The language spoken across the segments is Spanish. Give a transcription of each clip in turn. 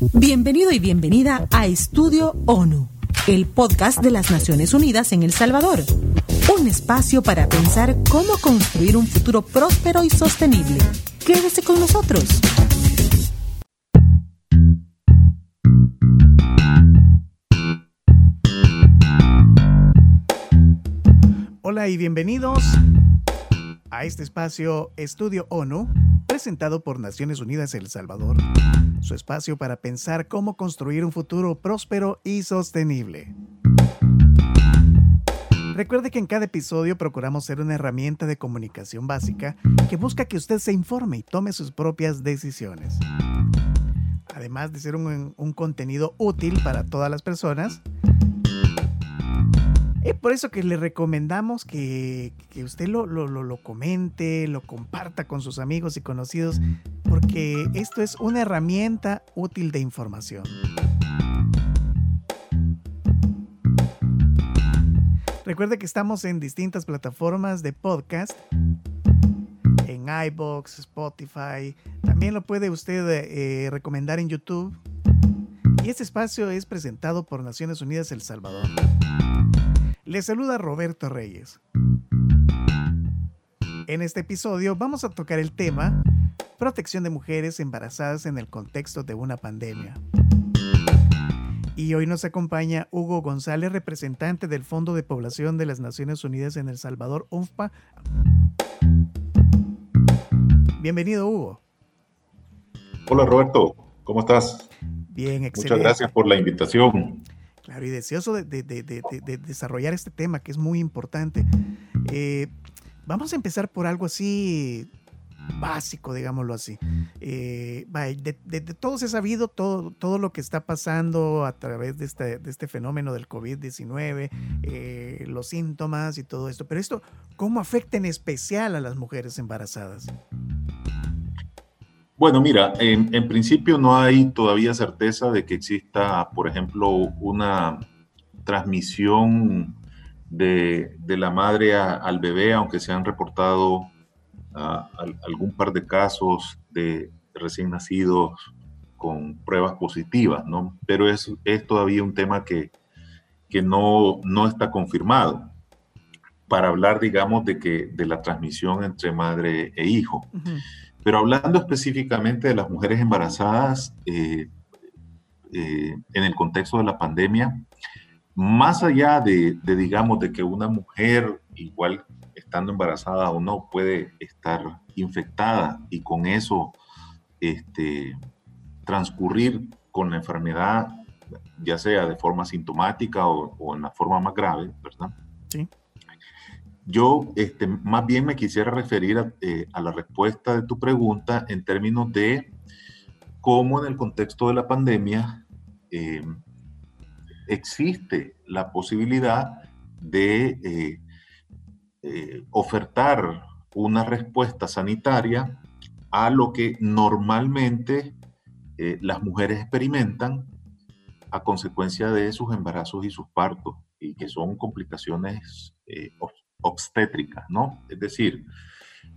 Bienvenido y bienvenida a Estudio ONU, el podcast de las Naciones Unidas en El Salvador. Un espacio para pensar cómo construir un futuro próspero y sostenible. Quédese con nosotros. Hola y bienvenidos a este espacio Estudio ONU, presentado por Naciones Unidas El Salvador, su espacio para pensar cómo construir un futuro próspero y sostenible. Recuerde que en cada episodio procuramos ser una herramienta de comunicación básica que busca que usted se informe y tome sus propias decisiones. Además de ser un, contenido útil para todas las personas, es por eso que le recomendamos que, usted lo, lo, lo, comente, lo comparta con sus amigos y conocidos, porque esto es una herramienta útil de información. Recuerde que estamos en distintas plataformas de podcast, en iBox, Spotify. También lo puede usted eh, recomendar en YouTube. Y este espacio es presentado por Naciones Unidas El Salvador. Le saluda Roberto Reyes. En este episodio vamos a tocar el tema protección de mujeres embarazadas en el contexto de una pandemia. Y hoy nos acompaña Hugo González, representante del Fondo de Población de las Naciones Unidas en El Salvador, UNFPA. Bienvenido, Hugo. Hola, Roberto. ¿Cómo estás? Bien, excelente. Muchas gracias por la invitación. Claro, y deseoso de, de, de, de, desarrollar este tema que es muy importante. Eh, vamos a empezar por algo así básico, digámoslo así. Eh, de, todos he sabido todo, todo lo que está pasando a través de este, de este fenómeno del COVID-19, eh, los síntomas y todo esto. Pero esto, ¿cómo afecta en especial a las mujeres embarazadas? Bueno, mira, en, principio no hay todavía certeza de que exista, por ejemplo, una transmisión de, de la madre al bebé, aunque se han reportado uh, algún par de casos de recién nacidos con pruebas positivas, ¿no? Pero es, es todavía un tema que, que no, no está confirmado para hablar, digamos, de, que, de la transmisión entre madre e hijo. Pero hablando específicamente de las mujeres embarazadas eh, eh, en el contexto de la pandemia, más allá de, digamos, de que una mujer, igual estando embarazada o no, puede estar infectada y con eso este, transcurrir con la enfermedad, ya sea de forma sintomática o, o en la forma más grave, ¿verdad? Sí. Yo este, más bien me quisiera referir a, eh, a, la respuesta de tu pregunta en términos de cómo en el contexto de la pandemia eh, existe la posibilidad de eh, ofertar una respuesta sanitaria a lo que normalmente las mujeres experimentan a consecuencia de sus embarazos y sus partos, y que son complicaciones obstétricas, ¿no? Es decir,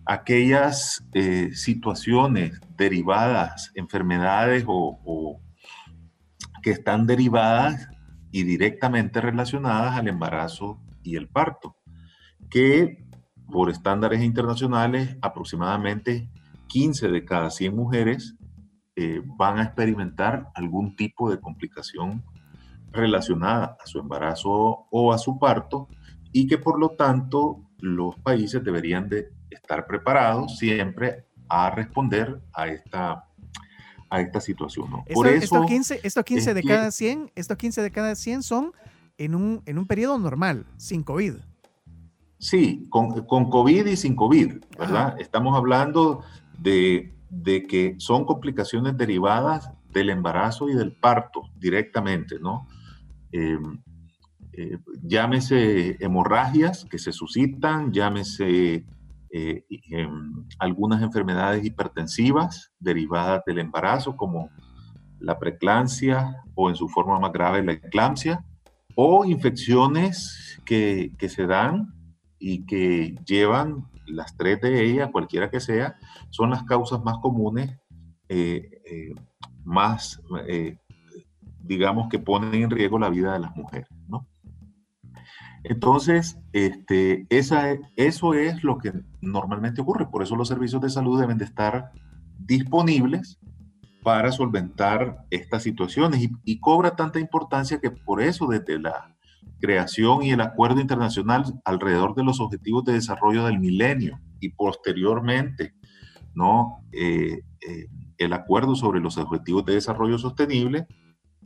aquellas eh, situaciones derivadas, enfermedades o, o, que están derivadas y directamente relacionadas al embarazo y el parto, que por estándares internacionales aproximadamente 15 de cada 100 mujeres eh, van a experimentar algún tipo de complicación relacionada a su embarazo o a su parto y que por lo tanto los países deberían de estar preparados siempre a responder a esta, a esta situación. ¿no? Esto, por eso, estos 15, esto 15 de que, cada 100, estos 15 de cada 100 son en un, en un periodo normal, sin COVID. Sí, con, con COVID y sin COVID, ¿verdad? Ajá. Estamos hablando de, de que son complicaciones derivadas del embarazo y del parto directamente, ¿no? Eh, eh, llámese hemorragias que se suscitan, llámese eh, eh, algunas enfermedades hipertensivas derivadas del embarazo, como la preeclampsia o en su forma más grave la eclampsia, o infecciones que, se dan y que llevan las tres de ellas, cualquiera que sea, son las causas más comunes más, digamos, que ponen en riesgo la vida de las mujeres. Entonces, este, esa, eso es lo que normalmente ocurre. Por eso los servicios de salud deben de estar disponibles para solventar estas situaciones y, cobra tanta importancia que por eso desde la creación y el acuerdo internacional alrededor de los objetivos de desarrollo del milenio y posteriormente ¿no? Eh, eh, el acuerdo sobre los objetivos de desarrollo sostenible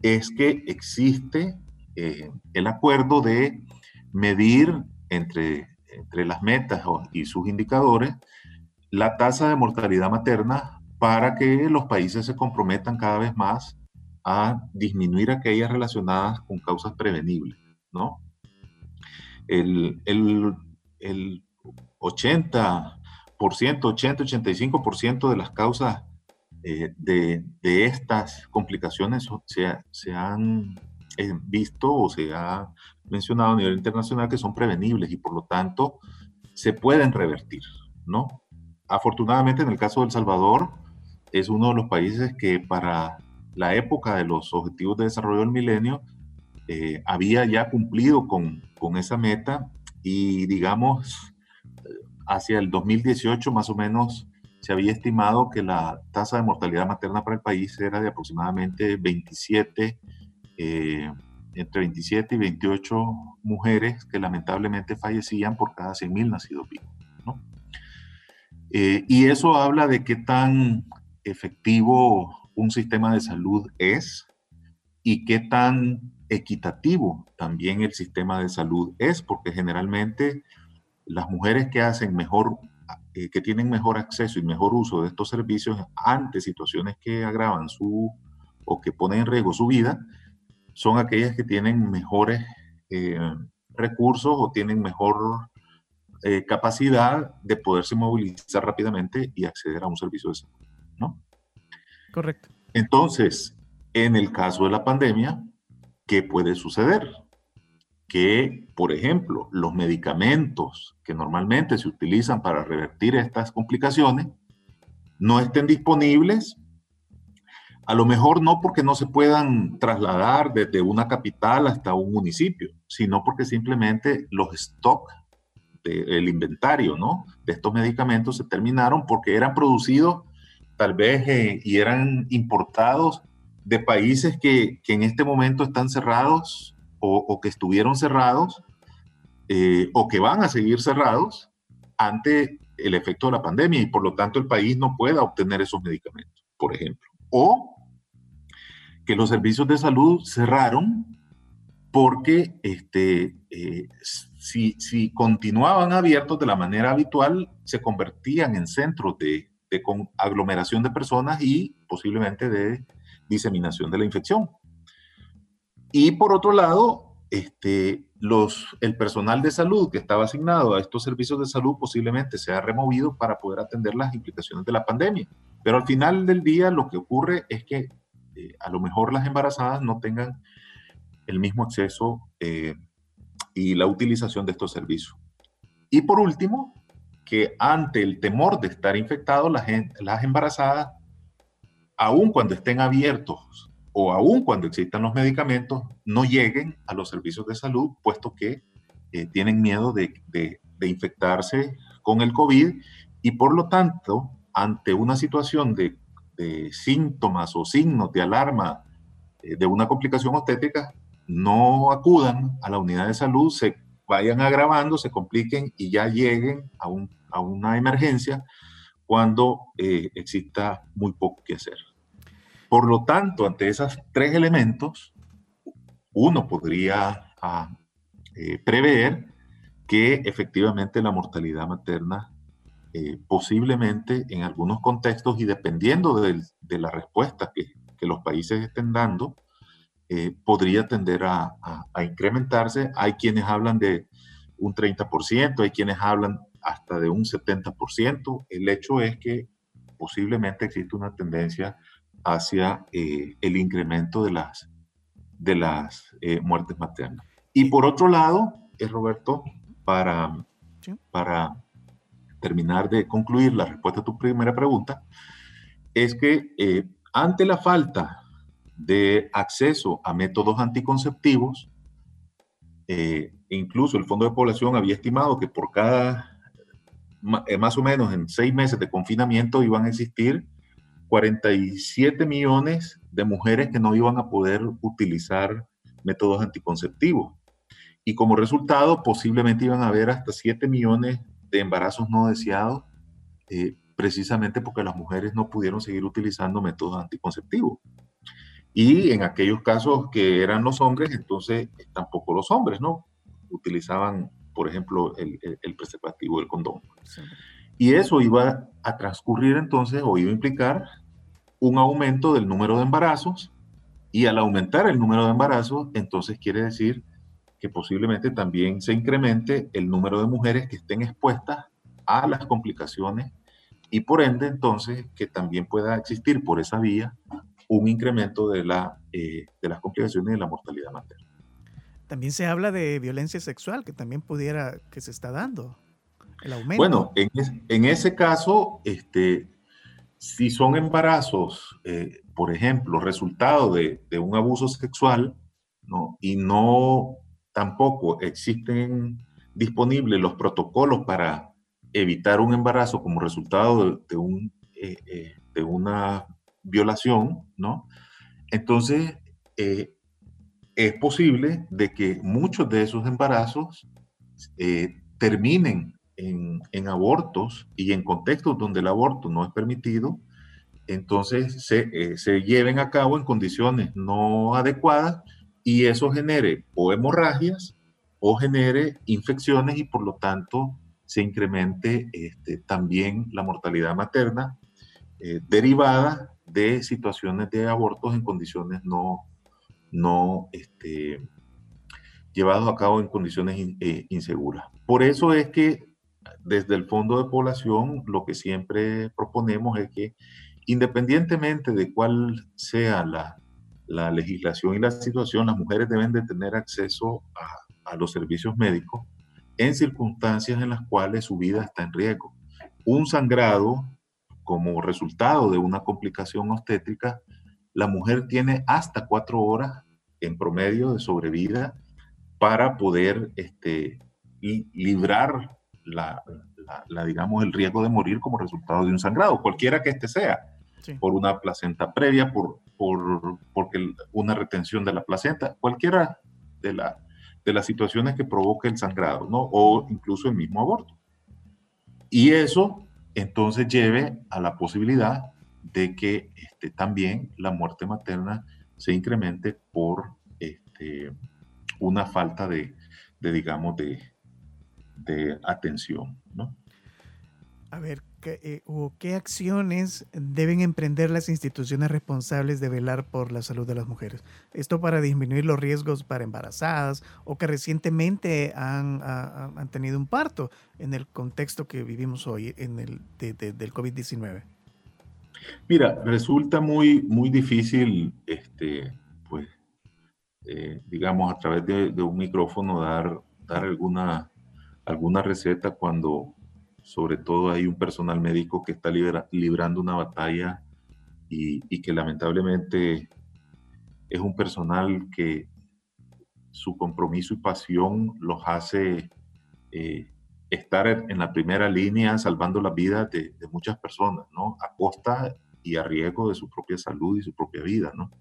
es que existe eh, el acuerdo de medir entre, entre las metas y sus indicadores la tasa de mortalidad materna para que los países se comprometan cada vez más a disminuir aquellas relacionadas con causas prevenibles, ¿no? El, el, el 80%, 80-85% de las causas eh, de, de, estas complicaciones se, se han visto o se ha mencionado a nivel internacional que son prevenibles y por lo tanto se pueden revertir, ¿no? Afortunadamente en el caso de El Salvador es uno de los países que para la época de los Objetivos de Desarrollo del Milenio eh, había ya cumplido con, con esa meta y digamos hacia el 2018 más o menos se había estimado que la tasa de mortalidad materna para el país era de aproximadamente 27 eh, entre 27 y 28 mujeres que lamentablemente fallecían por cada 100.000 nacidos vivos. Eh, y eso habla de qué tan efectivo un sistema de salud es y qué tan equitativo también el sistema de salud es, porque generalmente las mujeres que hacen mejor, eh, que tienen mejor acceso y mejor uso de estos servicios ante situaciones que agravan su o que ponen en riesgo su vida, son aquellas que tienen mejores eh, recursos o tienen mejor eh, capacidad de poderse movilizar rápidamente y acceder a un servicio de salud, ¿no? Correcto. Entonces, en el caso de la pandemia, ¿qué puede suceder? Que, por ejemplo, los medicamentos que normalmente se utilizan para revertir estas complicaciones no estén disponibles a lo mejor no porque no se puedan trasladar desde una capital hasta un municipio, sino porque simplemente los stocks del inventario, ¿no? De estos medicamentos se terminaron porque eran producidos tal vez eh, y eran importados de países que, en este momento están cerrados o, que estuvieron cerrados eh, o que van a seguir cerrados ante el efecto de la pandemia y por lo tanto el país no pueda obtener esos medicamentos, por ejemplo. O que los servicios de salud cerraron porque este, eh, si, continuaban abiertos de la manera habitual, se convertían en centros de, aglomeración de personas y posiblemente de diseminación de la infección. Y por otro lado, este, los, el personal de salud que estaba asignado a estos servicios de salud posiblemente se ha removido para poder atender las implicaciones de la pandemia. Pero al final del día lo que ocurre es que eh, a lo mejor las embarazadas no tengan el mismo acceso eh, y la utilización de estos servicios. Y por último, que ante el temor de estar infectados, las, las embarazadas, aun cuando estén abiertos o aun cuando existan los medicamentos, no lleguen a los servicios de salud, puesto que eh, tienen miedo de, de, de infectarse con el COVID y por lo tanto, ante una situación de de síntomas o signos de alarma eh, de una complicación obstétrica no acudan a la unidad de salud, se vayan agravando, se compliquen y ya lleguen a, un, a una emergencia cuando eh, exista muy poco que hacer. Por lo tanto, ante esos tres elementos, uno podría ah, eh, prever que efectivamente la mortalidad materna eh, posiblemente en algunos contextos y dependiendo de, la respuesta que, los países estén dando, eh, podría tender a, incrementarse. Hay quienes hablan de un 30%, hay quienes hablan hasta de un 70%. El hecho es que posiblemente existe una tendencia hacia eh, el incremento de las, de las muertes maternas. Y por otro lado, Roberto, para, para terminar de concluir la respuesta a tu primera pregunta, es que eh, ante la falta de acceso a métodos anticonceptivos, eh, incluso el Fondo de Población había estimado que por cada, eh, más o menos en seis meses de confinamiento, iban a existir 47 millones de mujeres que no iban a poder utilizar métodos anticonceptivos. Y como resultado, posiblemente iban a haber hasta 7 millones de embarazos no deseados, eh, precisamente porque las mujeres no pudieron seguir utilizando métodos anticonceptivos. Y en aquellos casos que eran los hombres, entonces tampoco los hombres, ¿no? Utilizaban, por ejemplo, el, el, preservativo del condón. Y eso iba a transcurrir entonces, o iba a implicar un aumento del número de embarazos, y al aumentar el número de embarazos, entonces quiere decir que posiblemente también se incremente el número de mujeres que estén expuestas a las complicaciones y por ende entonces que también pueda existir por esa vía un incremento de, la, eh, de las complicaciones de la mortalidad materna. También se habla de violencia sexual, que también pudiera, que se está dando, el aumento. Bueno, en, en ese caso, este, si son embarazos, eh, por ejemplo, resultado de, de, un abuso sexual, ¿no? y no tampoco existen disponibles los protocolos para evitar un embarazo como resultado de, un, eh, de una violación, ¿no? Entonces, eh, es posible de que muchos de esos embarazos eh, terminen en, en, abortos y en contextos donde el aborto no es permitido, entonces se, eh, se, lleven a cabo en condiciones no adecuadas y eso genere o hemorragias o genere infecciones y por lo tanto se incremente este, también la mortalidad materna derivada de situaciones de abortos en condiciones no, no este, llevados a cabo en condiciones eh, inseguras. Por eso es que desde el Fondo de Población lo que siempre proponemos es que independientemente de cuál sea la, la legislación y la situación, las mujeres deben de tener acceso a, a los servicios médicos en circunstancias en las cuales su vida está en riesgo. Un sangrado como resultado de una complicación obstétrica, la mujer tiene hasta cuatro horas en promedio de sobrevida para poder este, librar la, digamos, el riesgo de morir como resultado de un sangrado, cualquiera que este sea, por una placenta previa, por, por porque una retención de la placenta, cualquiera de, la, de las situaciones que provoca el sangrado, ¿no? O incluso el mismo aborto. Y eso entonces lleve a la posibilidad de que este, también la muerte materna se incremente por este, una falta de, digamos, de, de atención. ¿no? A ver, ¿qué, eh, ¿qué acciones deben emprender las instituciones responsables de velar por la salud de las mujeres? Esto para disminuir los riesgos para embarazadas o que recientemente han, han tenido un parto en el contexto que vivimos hoy en el, del COVID-19. Mira, resulta muy, muy difícil, este, pues, eh, digamos, a través de, de, un micrófono dar, dar alguna, alguna receta cuando sobre todo hay un personal médico que está librando una batalla y, que lamentablemente es un personal que su compromiso y pasión los hace eh, estar en la primera línea salvando la vida de, muchas personas, ¿no? A costa y a riesgo de su propia salud y su propia vida, ¿no?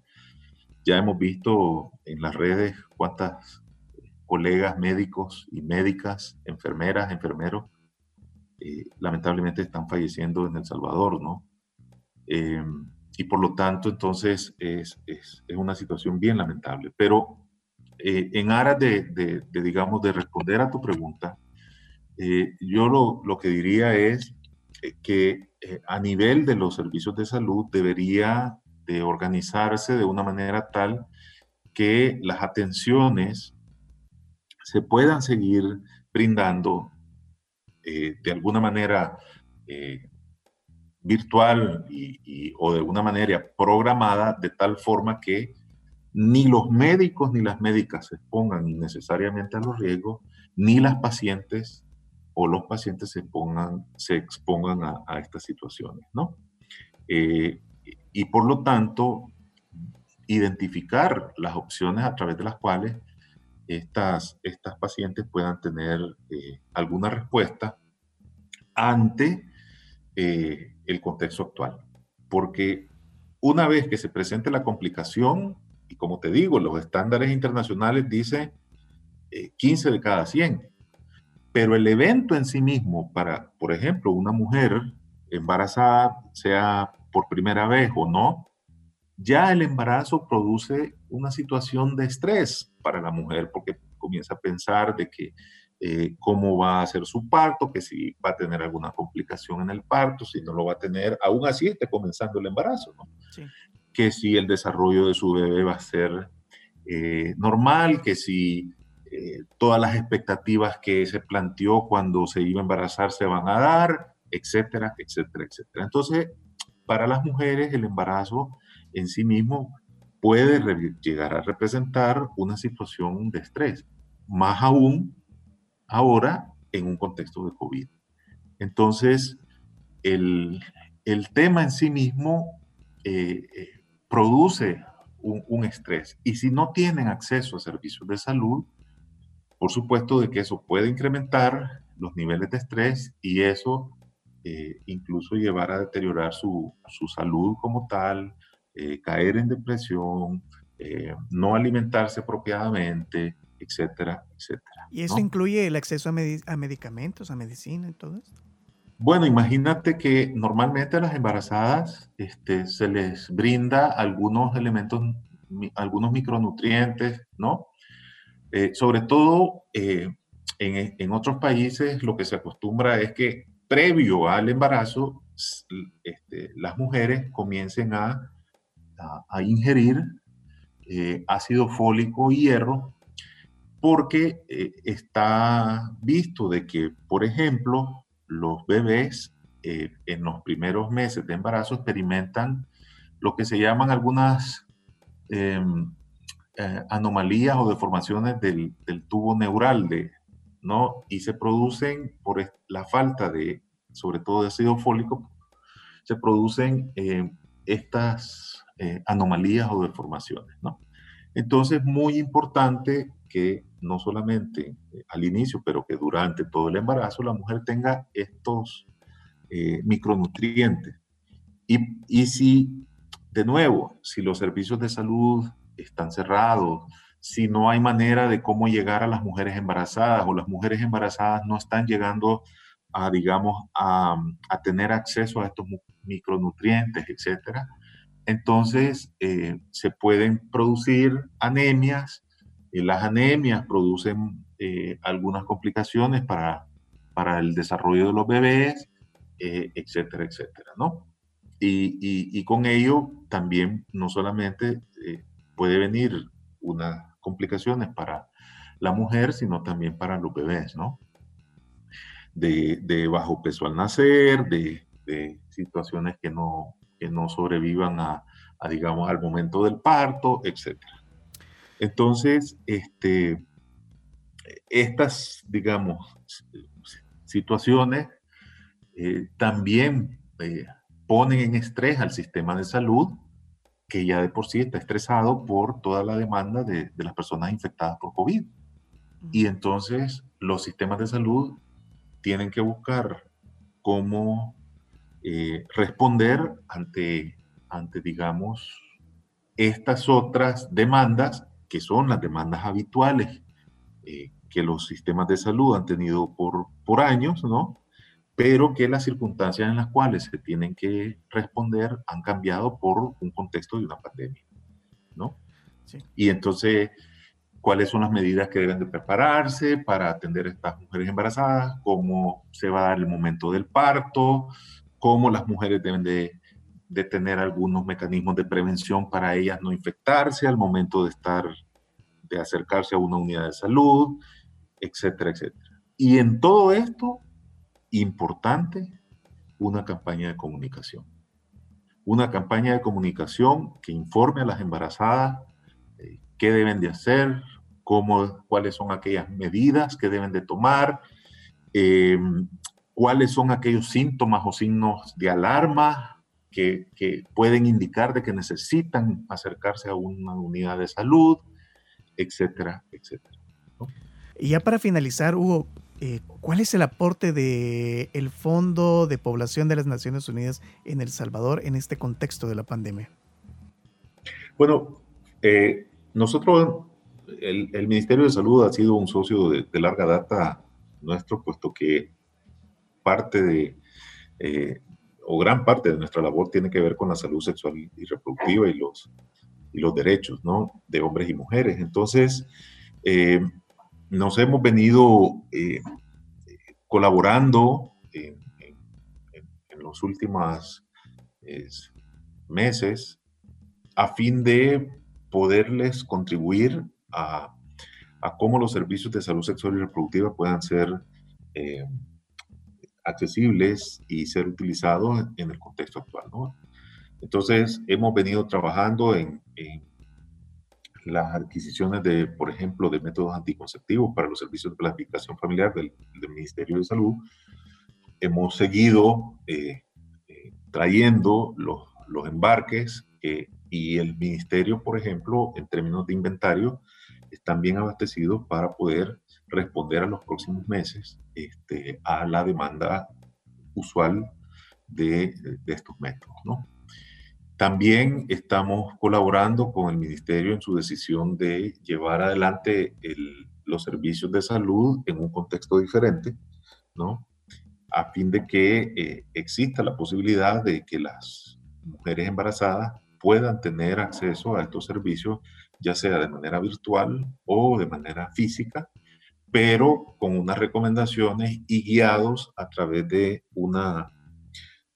Ya hemos visto en las redes cuántas colegas médicos y médicas, enfermeras, enfermeros, eh, lamentablemente están falleciendo en El Salvador, ¿no? Eh, y por lo tanto, entonces es, es, es una situación bien lamentable. Pero eh, en aras de, de, digamos, de responder a tu pregunta, yo lo, lo, que diría es que a nivel de los servicios de salud debería de organizarse de una manera tal que las atenciones se puedan seguir brindando eh, de alguna manera eh, virtual o de alguna manera programada de tal forma que ni los médicos ni las médicas se expongan innecesariamente a los riesgos, ni las pacientes o los pacientes se, pongan, se expongan a, estas situaciones, ¿no? Eh, y por lo tanto identificar las opciones a través de las cuales estas, estas pacientes puedan tener eh, alguna respuesta ante eh, el contexto actual. Porque una vez que se presente la complicación, y como te digo, los estándares internacionales dicen 15 de cada 100, pero el evento en sí mismo para, por ejemplo, una mujer embarazada, sea por primera vez o no, ya el embarazo produce una situación de estrés para la mujer porque comienza a pensar de que eh, cómo va a ser su parto, que si va a tener alguna complicación en el parto, si no lo va a tener, aún así esté comenzando el embarazo, ¿no? Que si el desarrollo de su bebé va a ser eh, normal, que si eh, todas las expectativas que se planteó cuando se iba a embarazar se van a dar, etcétera, etcétera, etcétera. Entonces, para las mujeres el embarazo en sí mismo puede llegar a representar una situación de estrés, más aún ahora en un contexto de COVID. Entonces, el, tema en sí mismo eh, eh, produce un, un, estrés. Y si no tienen acceso a servicios de salud, por supuesto de que eso puede incrementar los niveles de estrés y eso eh, incluso llevar a deteriorar su, su salud como tal, eh, caer en depresión, eh, no alimentarse apropiadamente, etcétera, etcétera. ¿Y eso incluye el acceso a, a, medicamentos, a medicina y todo esto? Bueno, imagínate que normalmente a las embarazadas este, se les brinda algunos elementos, algunos micronutrientes, ¿no? sobre todo en, en, otros países lo que se acostumbra es que previo al embarazo, este, las mujeres comiencen a, a, ingerir eh, ácido fólico y hierro porque eh, está visto de que, por ejemplo, los bebés eh, en los primeros meses de embarazo experimentan lo que se llaman algunas em, anomalías o deformaciones del, tubo neural de, ¿no? Y se producen por la falta de, sobre todo de ácido fólico, se producen estas eh, anomalías o deformaciones, ¿no? Entonces, muy importante que no solamente eh, al inicio, pero que durante todo el embarazo la mujer tenga estos micronutrientes. Y, si, de nuevo, si los servicios de salud están cerrados, si no hay manera de cómo llegar a las mujeres embarazadas o las mujeres embarazadas no están llegando a, digamos, a, tener acceso a estos micronutrientes, etcétera, entonces eh, se pueden producir anemias. y las anemias producen eh, algunas complicaciones para, para el desarrollo de los bebés, eh, etcétera, etcétera, ¿no? Y, y, y, con ello también no solamente puede venir una complicaciones para la mujer, sino también para los bebés, ¿no? De, bajo peso al nacer, de, situaciones que no, que no sobrevivan a, digamos, al momento del parto, etc. Entonces, este, estas, digamos, situaciones eh, también eh, ponen en estrés al sistema de salud que ya de por sí está estresado por toda la demanda de, las personas infectadas por COVID. Y entonces los sistemas de salud tienen que buscar cómo eh, responder ante, ante, digamos, estas otras demandas, que son las demandas habituales eh, que los sistemas de salud han tenido por, por años, ¿no? pero que las circunstancias en las cuales se tienen que responder han cambiado por un contexto de una pandemia, ¿no? Sí. Y entonces, ¿cuáles son las medidas que deben de prepararse para atender a estas mujeres embarazadas? ¿Cómo se va a dar el momento del parto? ¿Cómo las mujeres deben de, de tener algunos mecanismos de prevención para ellas no infectarse al momento de estar, de acercarse a una unidad de salud, etcétera, etcétera? Y en todo esto importante una campaña de comunicación. Una campaña de comunicación que informe a las embarazadas eh, qué deben de hacer, cómo, cuáles son aquellas medidas que deben de tomar, eh, cuáles son aquellos síntomas o signos de alarma que, pueden indicar de que necesitan acercarse a una unidad de salud, etcétera, etcétera. Y ya para finalizar, Hugo, eh, ¿cuál es el aporte del el Fondo de Población de las Naciones Unidas en El Salvador en este contexto de la pandemia? Bueno, eh, nosotros, el, Ministerio de Salud ha sido un socio de, larga data nuestro, puesto que parte de, eh, o gran parte de nuestra labor tiene que ver con la salud sexual y reproductiva y los, y los derechos ¿no? de hombres y mujeres. Entonces, eh, nos hemos venido colaborando en, los últimos meses a fin de poderles contribuir a, cómo los servicios de salud sexual y reproductiva puedan ser eh, accesibles y ser utilizados en el contexto actual. Entonces, hemos venido trabajando en, las adquisiciones de, por ejemplo, de métodos anticonceptivos para los servicios de planificación familiar del, Ministerio de Salud. Hemos seguido eh, eh, trayendo los, los embarques que y el ministerio, por ejemplo, en términos de inventario, están bien abastecidos para poder responder a los próximos meses este, a la demanda usual de, estos métodos. También estamos colaborando con el ministerio en su decisión de llevar adelante los servicios de salud en un contexto diferente, ¿no? a fin de que eh, exista la posibilidad de que las mujeres embarazadas puedan tener acceso a estos servicios, ya sea de manera virtual o de manera física, pero con unas recomendaciones y guiados a través de una,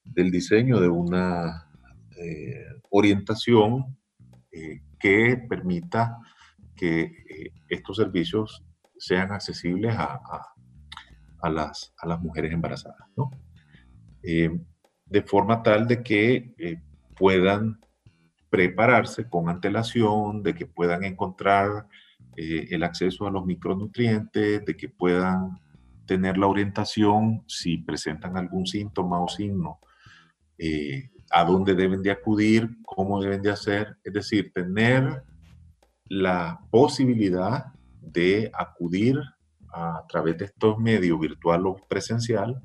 del diseño de una eh, orientación eh, que permita que eh, estos servicios sean accesibles a, a, las, a las, mujeres embarazadas, de forma tal de que puedan prepararse con antelación, de que puedan encontrar eh, el acceso a los micronutrientes, de que puedan tener la orientación si presentan algún síntoma o signo, eh, a dónde deben de acudir, cómo deben de hacer, es decir, tener la posibilidad de acudir a través de estos medios virtual o presencial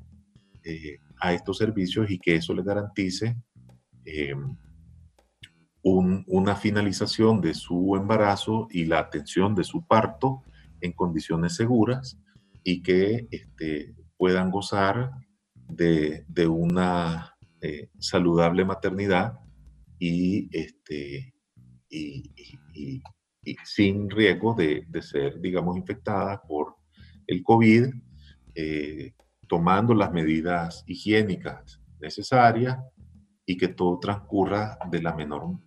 eh, a estos servicios y que eso les garantice una finalización de su embarazo y la atención de su parto en condiciones seguras y que este, puedan gozar de, una eh, saludable maternidad y, este, y, sin riesgo de, ser, digamos, infectadas por el COVID, eh, tomando las medidas higiénicas necesarias y que todo transcurra de la menor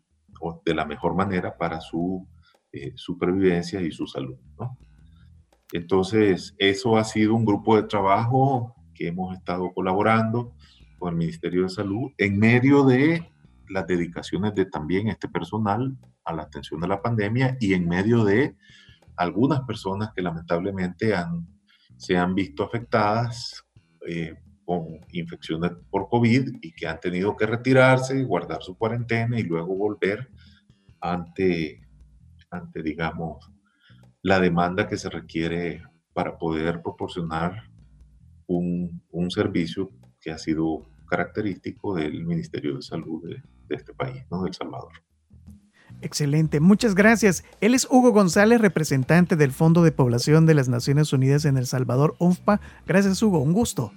de la mejor manera para su eh, supervivencia y su salud. Entonces, eso ha sido un grupo de trabajo que hemos estado colaborando con el Ministerio de Salud en medio de las dedicaciones de también este personal a la atención de la pandemia y en medio de algunas personas que lamentablemente se han visto afectadas eh, con infecciones por COVID y que han tenido que retirarse, guardar su cuarentena y luego volver ante, ante digamos, la demanda que se requiere para poder proporcionar un, un servicio que ha sido característico del Ministerio de Salud de, de este país, ¿no? de El Salvador. Excelente, muchas gracias. Él es Hugo González, representante del Fondo de Población de las Naciones Unidas en El Salvador, UNFPA. Gracias, Hugo, un gusto.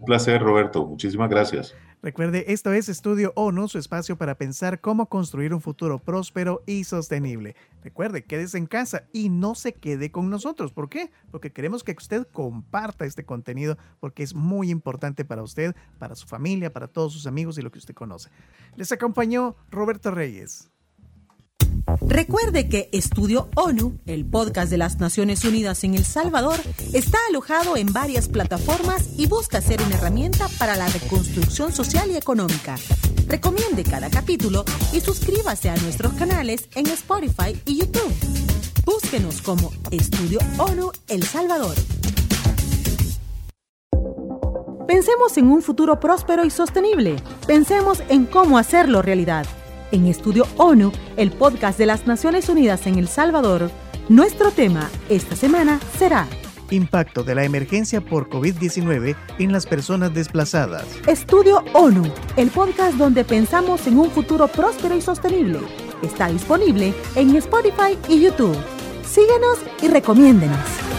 Un placer, Roberto. Muchísimas gracias. Recuerde, esto es Estudio ONU, su espacio para pensar cómo construir un futuro próspero y sostenible. Recuerde, quédese en casa y no se quede con nosotros. ¿Por qué? Porque queremos que usted comparta este contenido porque es muy importante para usted, para su familia, para todos sus amigos y lo que usted conoce. Les acompañó Roberto Reyes. Recuerde que Estudio ONU, el podcast de las Naciones Unidas en El Salvador, está alojado en varias plataformas y busca ser una herramienta para la reconstrucción social y económica. Recomiende cada capítulo y suscríbase a nuestros canales en Spotify y YouTube. Búsquenos como Estudio ONU El Salvador. Pensemos en un futuro próspero y sostenible. Pensemos en cómo hacerlo realidad. En Estudio ONU, el podcast de las Naciones Unidas en El Salvador, nuestro tema esta semana será Impacto de la emergencia por COVID-19 en las personas desplazadas. Estudio ONU, el podcast donde pensamos en un futuro próspero y sostenible. Está disponible en Spotify y YouTube. Síguenos y recomiéndenos.